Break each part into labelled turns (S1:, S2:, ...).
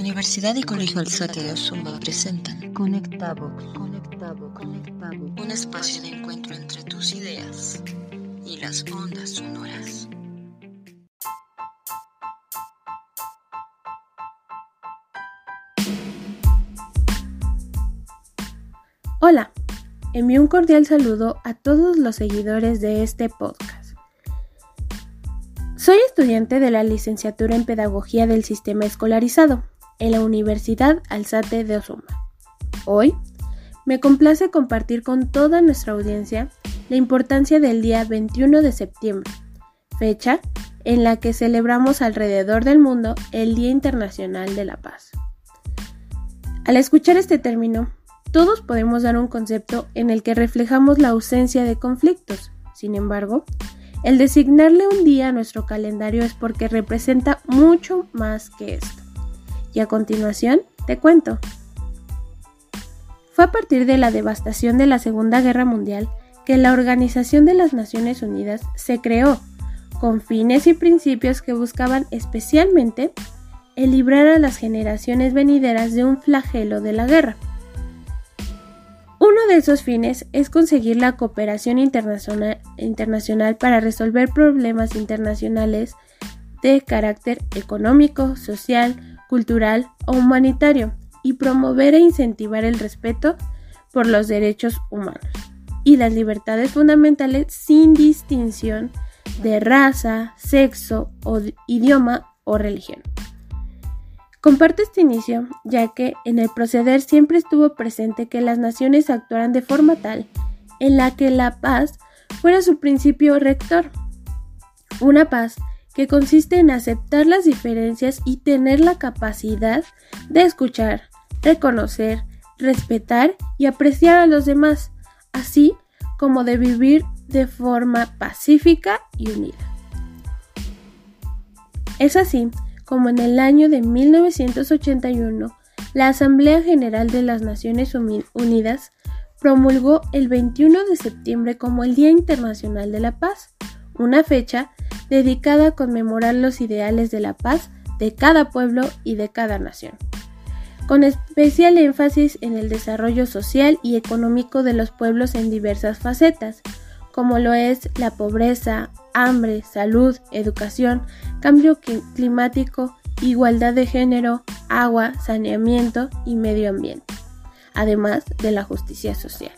S1: Universidad y Colegio Alzate de Osumba presentan
S2: Conectavox, Conectavox,
S1: un espacio de encuentro entre tus ideas y las ondas sonoras.
S3: Hola, envío un cordial saludo a todos los seguidores de este podcast. Soy estudiante de la licenciatura en Pedagogía del Sistema Escolarizado en la Universidad Alzate de Osuma. Hoy me complace compartir con toda nuestra audiencia la importancia del día 21 de septiembre, fecha en la que celebramos alrededor del mundo el Día Internacional de la Paz. Al escuchar este término, todos podemos dar un concepto en el que reflejamos la ausencia de conflictos. Sin embargo, el designarle un día a nuestro calendario es porque representa mucho más que esto. Y a continuación, te cuento. Fue a partir de la devastación de la Segunda Guerra Mundial que la Organización de las Naciones Unidas se creó, con fines y principios que buscaban especialmente el librar a las generaciones venideras de un flagelo de la guerra uno de esos fines es conseguir la cooperación internacional, para resolver problemas internacionales de carácter económico, social, cultural o humanitario y promover e incentivar el respeto por los derechos humanos y las libertades fundamentales sin distinción de raza, sexo, o idioma o religión. Comparto este inicio, ya que en el proceder siempre estuvo presente que las naciones actuaran de forma tal en la que la paz fuera su principio rector. Una paz que consiste en aceptar las diferencias y tener la capacidad de escuchar, reconocer, respetar y apreciar a los demás, así como de vivir de forma pacífica y unida. Es así como en el año de 1981, la Asamblea General de las Naciones Unidas promulgó el 21 de septiembre como el Día Internacional de la Paz, una fecha dedicada a conmemorar los ideales de la paz de cada pueblo y de cada nación, con especial énfasis en el desarrollo social y económico de los pueblos en diversas facetas, como lo es la pobreza, hambre, salud, educación, cambio climático, igualdad de género, agua, saneamiento y medio ambiente, además de la justicia social.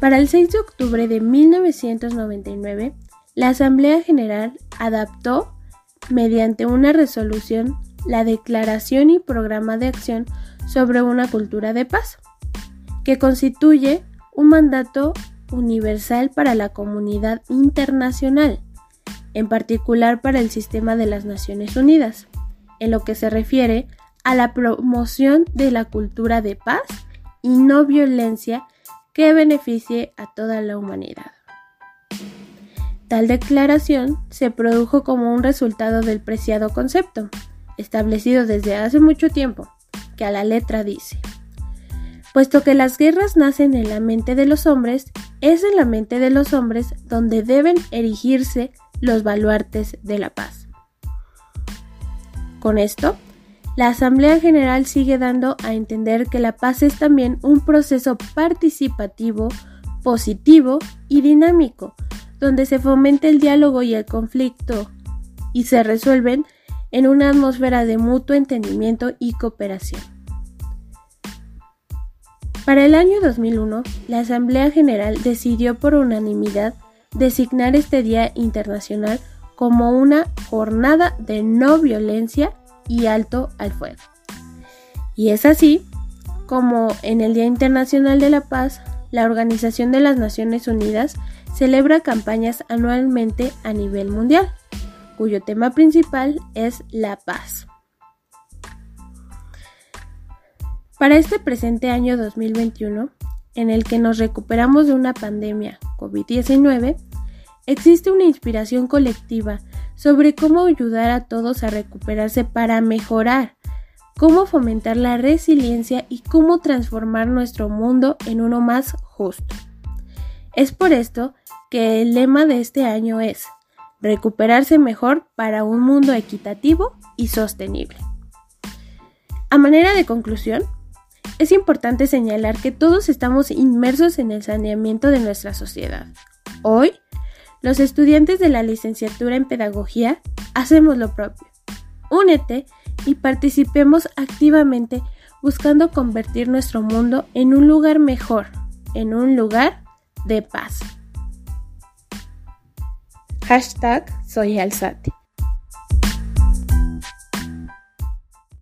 S3: Para el 6 de octubre de 1999, la Asamblea General adaptó, mediante una resolución, la Declaración y Programa de Acción sobre una Cultura de Paz, que constituye un mandato universal para la comunidad internacional, en particular para el sistema de las Naciones Unidas, en lo que se refiere a la promoción de la cultura de paz y no violencia que beneficie a toda la humanidad. Tal declaración se produjo como un resultado del preciado concepto, establecido desde hace mucho tiempo, que a la letra dice, puesto que las guerras nacen en la mente de los hombres, es en la mente de los hombres donde deben erigirse los baluartes de la paz. Con esto, la Asamblea General sigue dando a entender que la paz es también un proceso participativo, positivo y dinámico, donde se fomenta el diálogo y el conflicto y se resuelven en una atmósfera de mutuo entendimiento y cooperación. Para el año 2001, la Asamblea General decidió por unanimidad designar este Día Internacional como una jornada de no violencia y alto al fuego. Y es así como en el Día Internacional de la Paz, la Organización de las Naciones Unidas celebra campañas anualmente a nivel mundial, cuyo tema principal es la paz. Para este presente año 2021, en el que nos recuperamos de una pandemia COVID-19, existe una inspiración colectiva sobre cómo ayudar a todos a recuperarse para mejorar, cómo fomentar la resiliencia y cómo transformar nuestro mundo en uno más justo. Es por esto que el lema de este año es recuperarse mejor para un mundo equitativo y sostenible. A manera de conclusión, es importante señalar que todos estamos inmersos en el saneamiento de nuestra sociedad. Hoy, los estudiantes de la licenciatura en Pedagogía hacemos lo propio. Únete y participemos activamente buscando convertir nuestro mundo en un lugar mejor, en un lugar de paz. Hashtag Soy Alzate.